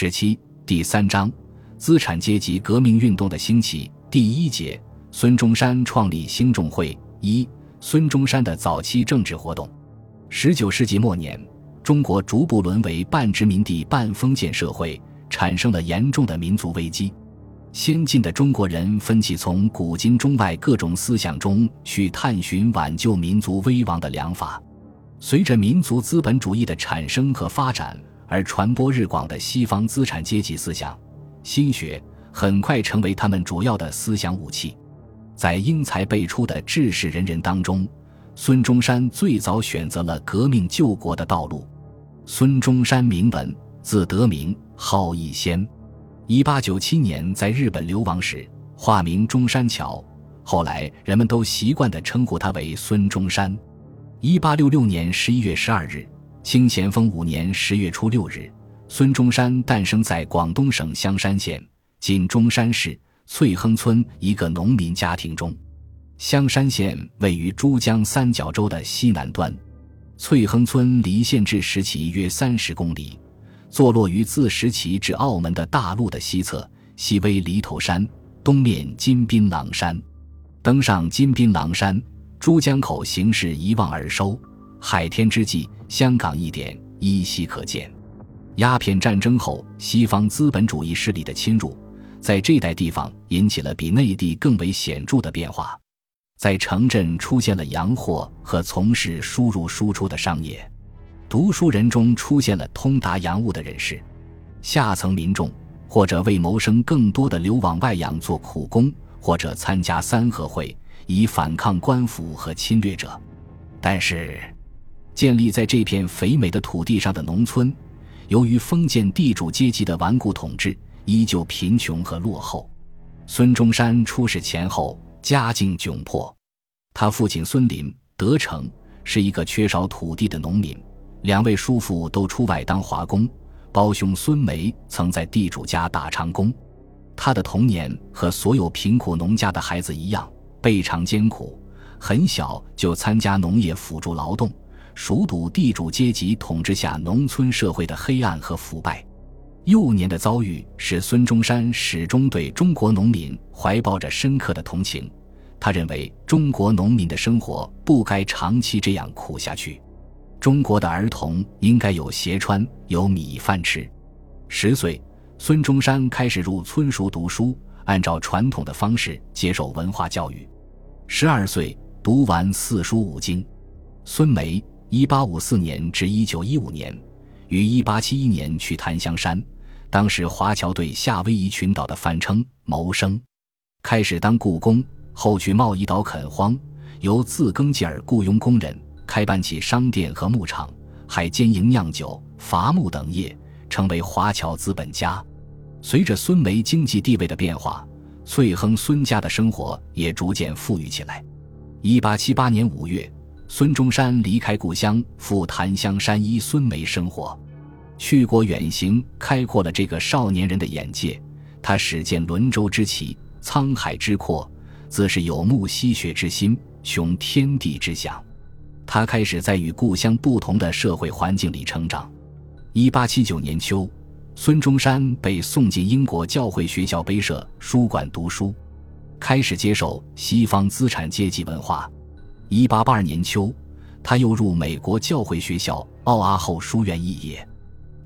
十七第三章资产阶级革命运动的兴起第一节孙中山创立兴中会一孙中山的早期政治活动。十九世纪末年，中国逐步沦为半殖民地半封建社会，产生了严重的民族危机。先进的中国人奋起从古今中外各种思想中去探寻挽救民族危亡的良法。随着民族资本主义的产生和发展而传播日广的西方资产阶级思想、心学，很快成为他们主要的思想武器。在英才辈出的志士仁人当中，孙中山最早选择了革命救国的道路。孙中山名文，字德明，号逸仙。一八九七年在日本流亡时，化名中山桥，后来人们都习惯地称呼他为孙中山。一八六六年十一月十二日，清咸丰五年十月初六日，孙中山诞生在广东省香山县（今中山市）翠亨村一个农民家庭中。香山县位于珠江三角洲的西南端，翠亨村离县治石岐约三十公里。坐落于自石岐至澳门的大陆的西侧，西为犁头山，东面金槟榔山。登上金槟榔山，珠江口形势一望而收，海天之际，香港一点依稀可见。鸦片战争后，西方资本主义势力的侵入，在这带地方引起了比内地更为显著的变化，在城镇出现了洋货和从事输入输出的商业。读书人中出现了通达洋务的人士，下层民众或者为谋生更多的流往外洋做苦工，或者参加三合会以反抗官府和侵略者。但是，建立在这片肥美的土地上的农村，由于封建地主阶级的顽固统治，依旧贫穷和落后。孙中山出世前后家境窘迫，他父亲孙林德成是一个缺少土地的农民。两位叔父都出外当华工，胞兄孙梅曾在地主家打长工。他的童年和所有贫苦农家的孩子一样，倍尝艰苦。很小就参加农业辅助劳动，熟读地主阶级统治下农村社会的黑暗和腐败。幼年的遭遇使孙中山始终对中国农民怀抱着深刻的同情。他认为中国农民的生活不该长期这样苦下去。中国的儿童应该有鞋穿，有米饭吃。十岁，孙中山开始入村塾读书，按照传统的方式接受文化教育。十二岁，读完四书五经。孙梅（一八五四年至一九一五年）于一八七一年去檀香山，当时华侨对夏威夷群岛的泛称谋生，开始当雇工，后去贸易岛垦荒，由自耕继而雇佣工人。开办起商店和牧场，还兼营酿酒、伐木等业，成为华侨资本家。随着孙梅经济地位的变化，翠亨孙家的生活也逐渐富裕起来。一八七八年五月，孙中山离开故乡，赴檀香山依孙梅生活。去国远行，开阔了这个少年人的眼界。他始见轮舟之奇，沧海之阔，自是有目吸学之心，雄天地之想。他开始在与故乡不同的社会环境里成长。一八七九年秋，孙中山被送进英国教会学校碑社书馆读书，开始接受西方资产阶级文化。一八八二年秋，他又入美国教会学校奥阿后书院肄业。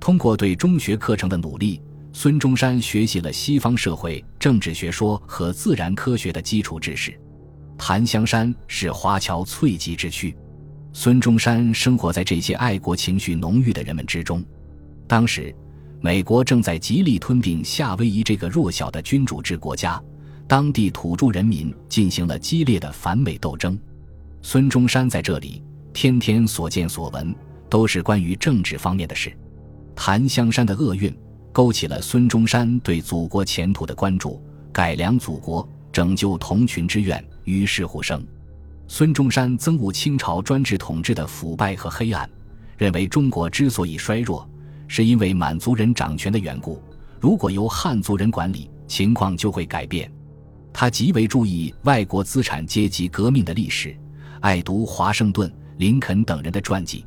通过对中学课程的努力，孙中山学习了西方社会政治学说和自然科学的基础知识。檀香山是华侨萃集之区。孙中山生活在这些爱国情绪浓郁的人们之中。当时，美国正在极力吞并夏威夷这个弱小的君主制国家，当地土著人民进行了激烈的反美斗争。孙中山在这里天天所见所闻都是关于政治方面的事。檀香山的厄运勾起了孙中山对祖国前途的关注，改良祖国、拯救同群之愿于是乎生。孙中山憎恶清朝专制统治的腐败和黑暗，认为中国之所以衰弱，是因为满族人掌权的缘故。如果由汉族人管理，情况就会改变。他极为注意外国资产阶级革命的历史，爱读华盛顿、林肯等人的传记。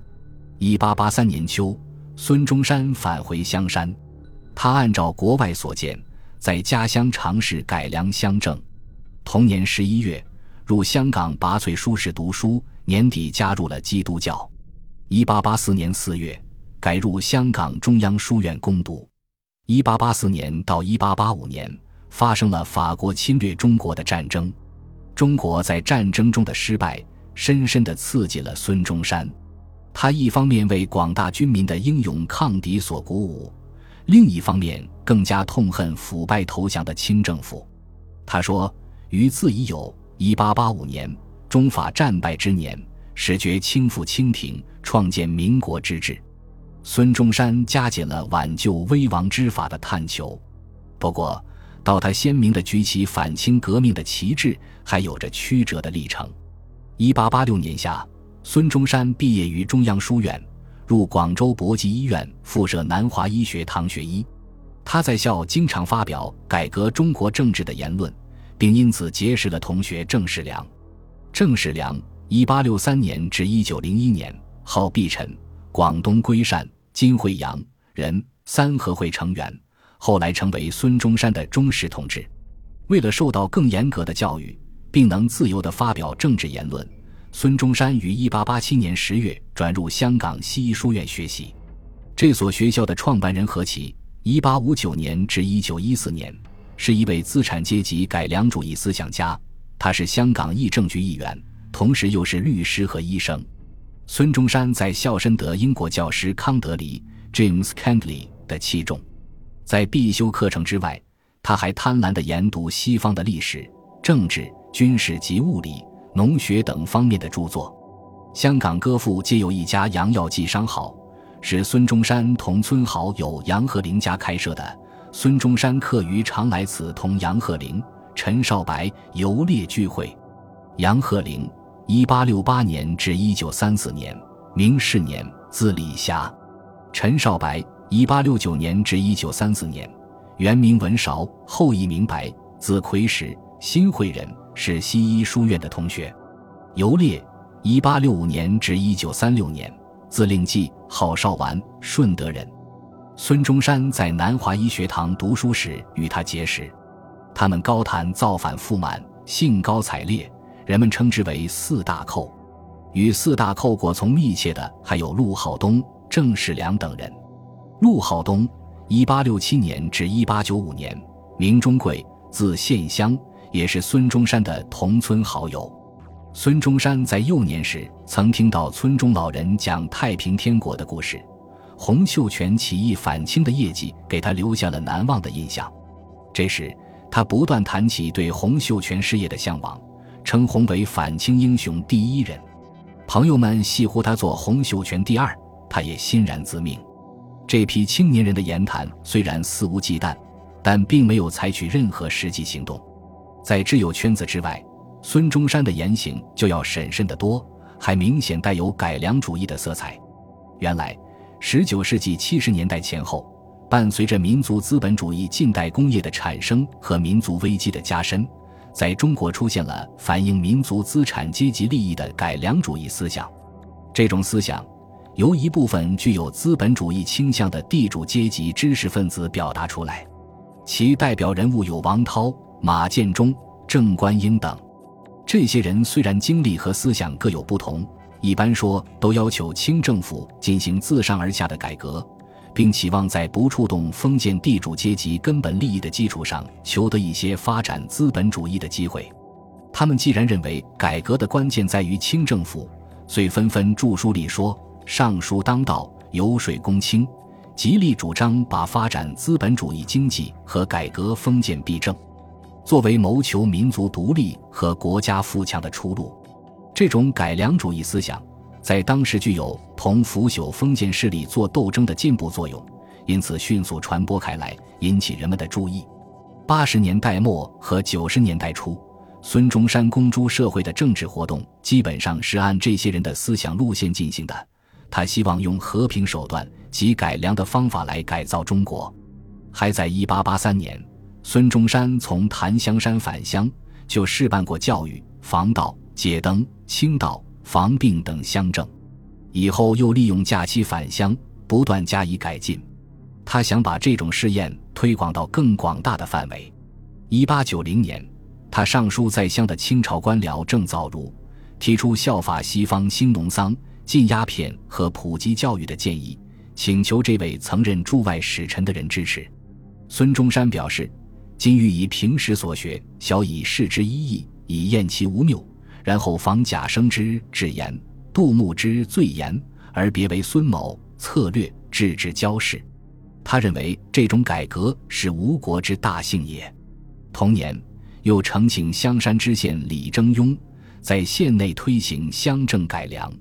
一八八三年秋，孙中山返回香山，他按照国外所见，在家乡尝试改良乡政。同年十一月，入香港拔萃书室读书，年底加入了基督教。一八八四年四月，改入香港中央书院攻读。一八八四年到一八八五年，发生了法国侵略中国的战争。中国在战争中的失败，深深地刺激了孙中山。他一方面为广大军民的英勇抗敌所鼓舞，另一方面更加痛恨腐败投降的清政府。他说：“余自已有一八八五年中法战败之年，始觉倾覆清廷，创建民国之志。”孙中山加紧了挽救危亡之法的探求。不过，到他鲜明地举起反清革命的旗帜，还有着曲折的历程。一八八六年夏。孙中山毕业于中央书院，入广州博济医院附设南华医学堂学医。他在校经常发表改革中国政治的言论，并因此结识了同学郑世良。郑世良（一八六三年至一九零一年），号毕臣，广东归善（今惠阳）人，三合会成员，后来成为孙中山的忠实同志。为了受到更严格的教育，并能自由地发表政治言论。孙中山于1887年10月转入香港西医书院学习。这所学校的创办人何其 （1859 年至1914年）是一位资产阶级改良主义思想家，他是香港议政局议员，同时又是律师和医生。孙中山在校深得英国教师康德里 （James Candley） 的器重，在必修课程之外，他还贪婪地研读西方的历史、政治、军事及物理。农学等方面的著作，香港歌赋皆有一家杨耀记商号，是孙中山同村好友杨鹤龄家开设的。孙中山课余常来此同杨鹤龄、陈少白游猎聚会。杨鹤龄，一八六八年至一九三四年，明世年，字礼霞；陈少白，一八六九年至一九三四年，原名文韶，后裔名白，字魁石，新会人。是西医书院的同学，游猎，一八六五年至一九三六年，字令季，号少完，顺德人。孙中山在南华医学堂读书时与他结识，他们高谈造反富满，兴高采烈，人们称之为四大寇。与四大寇果从密切的还有陆浩东、郑世良等人。陆浩东，一八六七年至一八九五年，名中贵，字献香。也是孙中山的同村好友。孙中山在幼年时曾听到村中老人讲太平天国的故事，洪秀全起义反清的业绩给他留下了难忘的印象。这时，他不断谈起对洪秀全事业的向往，称洪为反清英雄第一人。朋友们戏呼他做洪秀全第二，他也欣然自命。这批青年人的言谈虽然肆无忌惮，但并没有采取任何实际行动。在挚友圈子之外，孙中山的言行就要审慎得多，还明显带有改良主义的色彩。原来，十九世纪七十年代前后，伴随着民族资本主义近代工业的产生和民族危机的加深，在中国出现了反映民族资产阶级利益的改良主义思想。这种思想由一部分具有资本主义倾向的地主阶级知识分子表达出来，其代表人物有王涛。马建忠、郑观应等，这些人虽然经历和思想各有不同，一般说都要求清政府进行自上而下的改革，并期望在不触动封建地主阶级根本利益的基础上，求得一些发展资本主义的机会。他们既然认为改革的关键在于清政府，遂纷纷著书立说，上书当道，游说公卿，极力主张把发展资本主义经济和改革封建弊政。作为谋求民族独立和国家富强的出路，这种改良主义思想在当时具有同腐朽封建势力做斗争的进步作用，因此迅速传播开来，引起人们的注意。八十年代末和九十年代初，孙中山公诸社会的政治活动基本上是按这些人的思想路线进行的。他希望用和平手段及改良的方法来改造中国。还在一八八三年。孙中山从檀香山返乡，就试办过教育、防盗、解灯、清道、防病等乡政。以后又利用假期返乡，不断加以改进。他想把这种试验推广到更广大的范围。一八九零年，他上书在乡的清朝官僚郑造如，提出效法西方兴农桑、禁鸦片和普及教育的建议，请求这位曾任驻外使臣的人支持。孙中山表示：“今欲以平时所学，小以示之一义，以验其无谬，然后仿贾生之至言，杜牧之最言，而别为孙某策略治之交事。”他认为这种改革是吴国之大幸也。同年，又呈请香山知县李征庸在县内推行乡政改良。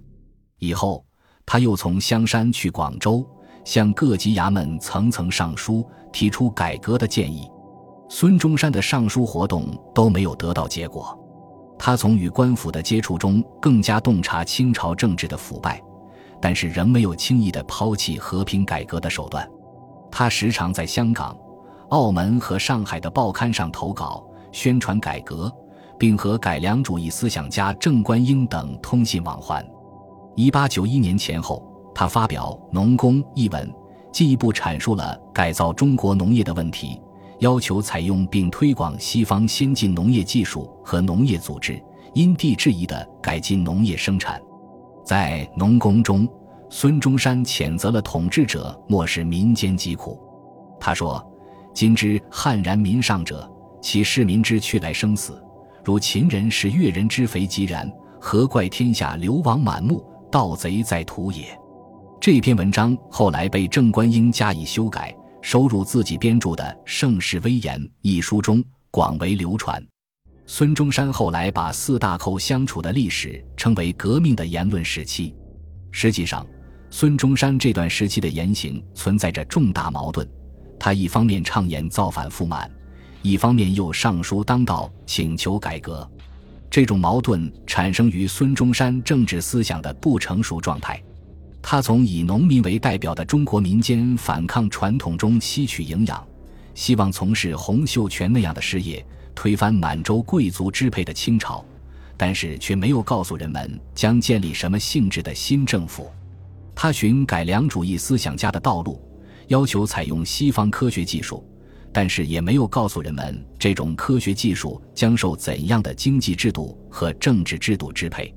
以后，他又从香山去广州，向各级衙门层层上书，提出改革的建议。孙中山的上书活动都没有得到结果。他从与官府的接触中更加洞察清朝政治的腐败，但是仍没有轻易的抛弃和平改革的手段。他时常在香港、澳门和上海的报刊上投稿，宣传改革，并和改良主义思想家郑观应等通信往还。一八九一年前后，他发表《农工》一文，进一步阐述了改造中国农业的问题，要求采用并推广西方先进农业技术和农业组织，因地制宜地改进农业生产。在《农工》中。孙中山谴责了统治者漠视民间疾苦。他说：“今之悍然民上者，其市民之去来生死，如秦人食越人之肥即然，何怪天下流亡满目，盗贼在土也？”这篇文章后来被郑观应加以修改，收入自己编著的《盛世威严》一书中，广为流传。孙中山后来把四大寇相处的历史称为“革命的言论时期”，实际上。孙中山这段时期的言行存在着重大矛盾，他一方面畅言造反复满，一方面又上书当道请求改革，这种矛盾产生于孙中山政治思想的不成熟状态。他从以农民为代表的中国民间反抗传统中吸取营养，希望从事洪秀全那样的事业，推翻满洲贵族支配的清朝，但是却没有告诉人们将建立什么性质的新政府。他寻改良主义思想家的道路，要求采用西方科学技术，但是也没有告诉人们这种科学技术将受怎样的经济制度和政治制度支配。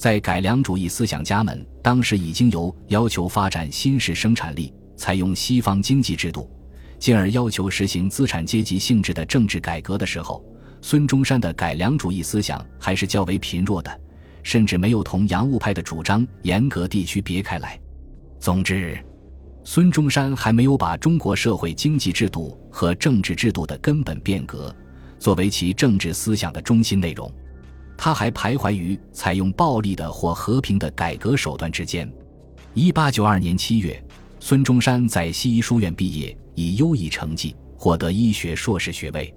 在改良主义思想家们当时已经由要求发展新式生产力，采用西方经济制度，进而要求实行资产阶级性质的政治改革的时候，孙中山的改良主义思想还是较为贫弱的。甚至没有同洋务派的主张严格地区别开来。总之，孙中山还没有把中国社会经济制度和政治制度的根本变革作为其政治思想的中心内容，他还徘徊于采用暴力的或和平的改革手段之间。一八九二年七月，孙中山在西医书院毕业，以优异成绩获得医学硕士学位。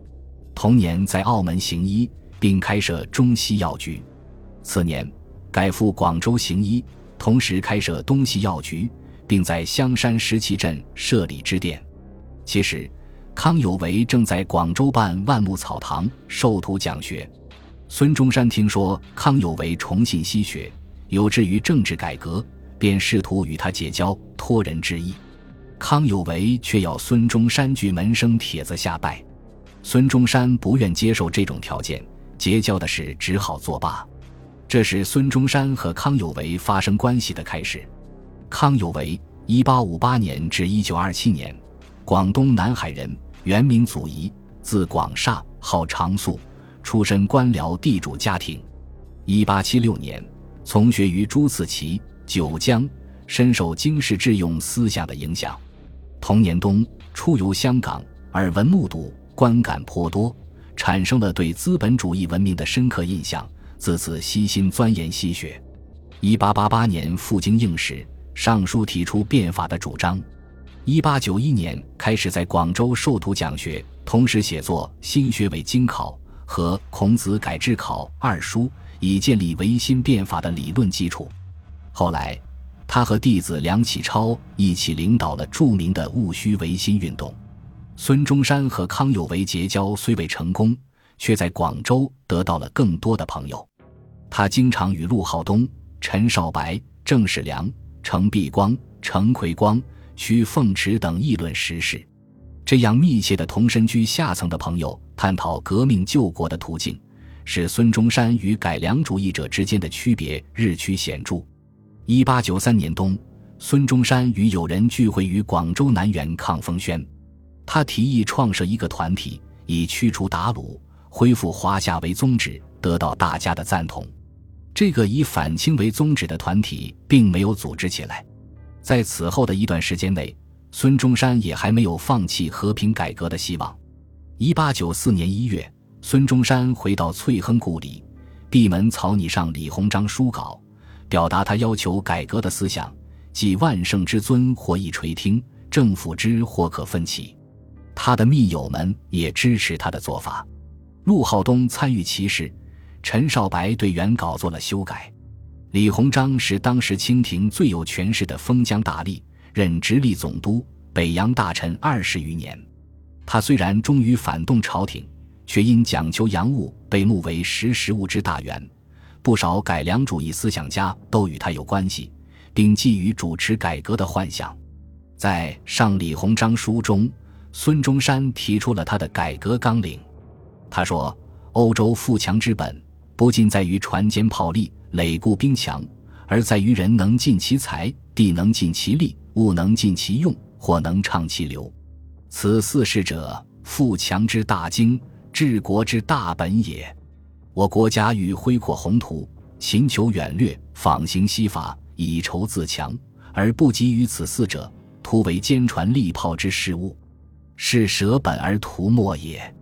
同年在澳门行医，并开设中西药局。次年，改赴广州行医，同时开设东西药局，并在香山石岐镇设立支店。其实，康有为正在广州办万木草堂授徒讲学。孙中山听说康有为崇信西学，有志于政治改革，便试图与他结交，托人之意。康有为却要孙中山举门生帖子下拜，孙中山不愿接受这种条件，结交的事只好作罢。这是孙中山和康有为发生关系的开始。康有为，一八五八年至一九二七年，广东南海人，原名祖仪，字广厦，号长素，出身官僚地主家庭。一八七六年，从学于朱自齐，九江，深受经世致用思想的影响。同年冬，出游香港，耳闻目睹，观感颇多，产生了对资本主义文明的深刻印象。自此悉心钻研西学。一八八八年赴京应试，上书提出变法的主张。一八九一年开始在广州授徒讲学，同时写作《新学伪经考》和《孔子改制考》二书，以建立维新变法的理论基础。后来，他和弟子梁启超一起领导了著名的戊戌维新运动。孙中山和康有为结交虽未成功，却在广州得到了更多的朋友。他经常与陆浩东、陈少白、郑世良、程璧光、程奎光、屈凤池等议论时事。这样密切的同身居下层的朋友探讨革命救国的途径，使孙中山与改良主义者之间的区别日趋显著。一八九三年冬，孙中山与友人聚会于广州南园抗风轩，他提议创设一个团体，以驱除鞑虏、恢复华夏为宗旨，得到大家的赞同。这个以反清为宗旨的团体并没有组织起来。在此后的一段时间内。孙中山也还没有放弃和平改革的希望。一八九四年一月，孙中山回到翠亨故里，闭门草拟上李鸿章书稿，表达他要求改革的思想，即万圣之尊或一垂听，政府之或可分起。他的密友们也支持他的做法。陆浩东参与其事，陈少白对原稿做了修改。李鸿章是当时清廷最有权势的封疆大吏。任直隶总督、北洋大臣二十余年，他虽然终于反动朝廷，却因讲求洋务被目为识时务之大员。不少改良主义思想家都与他有关系，并寄予主持改革的幻想。在上李鸿章书中，孙中山提出了他的改革纲领。他说：“欧洲富强之本，不仅在于船坚炮利、垒固兵强，而在于人能尽其才，地能尽其力。”物能尽其用，或能畅其流，此四事者，富强之大经，治国之大本也。我国家欲恢阔宏图，勤求远略，仿行西法，以筹自强，而不及于此四者，徒为坚船利炮之事物，是舍本而图末也。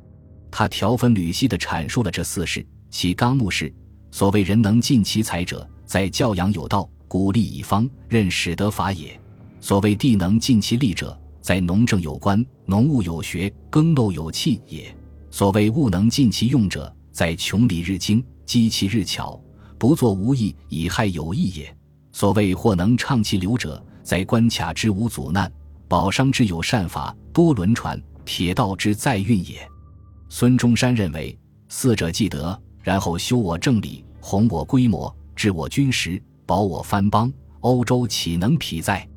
他条分缕析地阐述了这四事，其纲目是：所谓人能尽其才者，在教养有道，鼓励以方，任使得法也。所谓地能尽其力者，在农政有关，农务有学，耕耨有器也；所谓物能尽其用者，在穷理日精，积其日巧，不作无益，以害有益也；所谓或能畅其流者，在关卡之无阻难，保商之有善法，多轮船，铁道之载运也。孙中山认为，四者既得，然后修我政理，弘我规模，治我军实，保我藩邦，欧洲岂能匹在？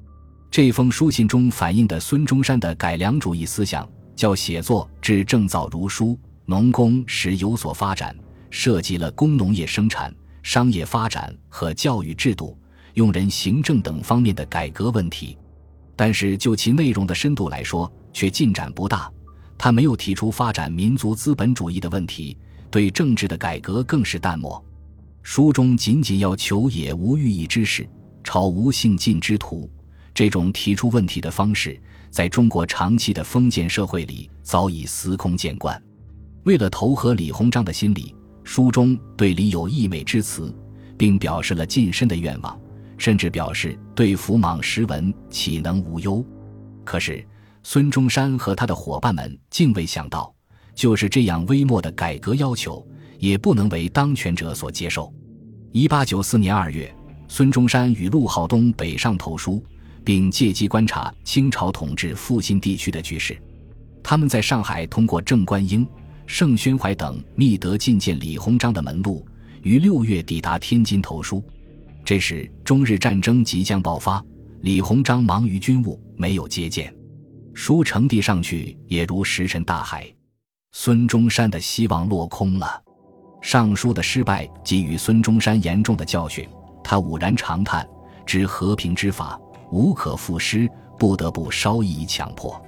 这封书信中反映的孙中山的改良主义思想，叫写作至正造如书，农工时有所发展，涉及了工农业生产、商业发展和教育制度、用人行政等方面的改革问题。但是就其内容的深度来说，却进展不大。他没有提出发展民族资本主义的问题，对政治的改革更是淡漠。书中仅仅要求也无寓意之事，朝无兴尽之徒。这种提出问题的方式，在中国长期的封建社会里早已司空见惯。为了投合李鸿章的心理，书中对李有溢美之词，并表示了晋升的愿望，甚至表示对福莽时文岂能无忧。可是孙中山和他的伙伴们竟未想到，就是这样微末的改革要求，也不能为当权者所接受。一八九四年二月，孙中山与陆浩东北上投书。并借机观察清朝统治复兴地区的局势。他们在上海通过郑观应、盛宣怀等密得觐见李鸿章的门路，于六月抵达天津投书。这时中日战争即将爆发，李鸿章忙于军务，没有接见。书呈递上去，也如石沉大海。孙中山的希望落空了。上书的失败给予孙中山严重的教训，他陡然长叹：“知和平之法。”无可复施，不得不稍一强迫。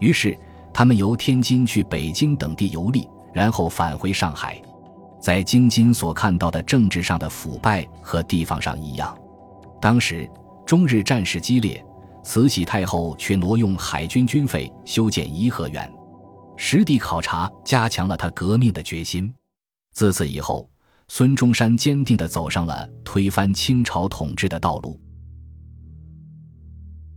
于是，他们由天津去北京等地游历，然后返回上海。在京津所看到的政治上的腐败和地方上一样。当时中日战事激烈，慈禧太后却挪用海军军费修建颐和园，实地考察加强了他革命的决心。自此以后，孙中山坚定地走上了推翻清朝统治的道路。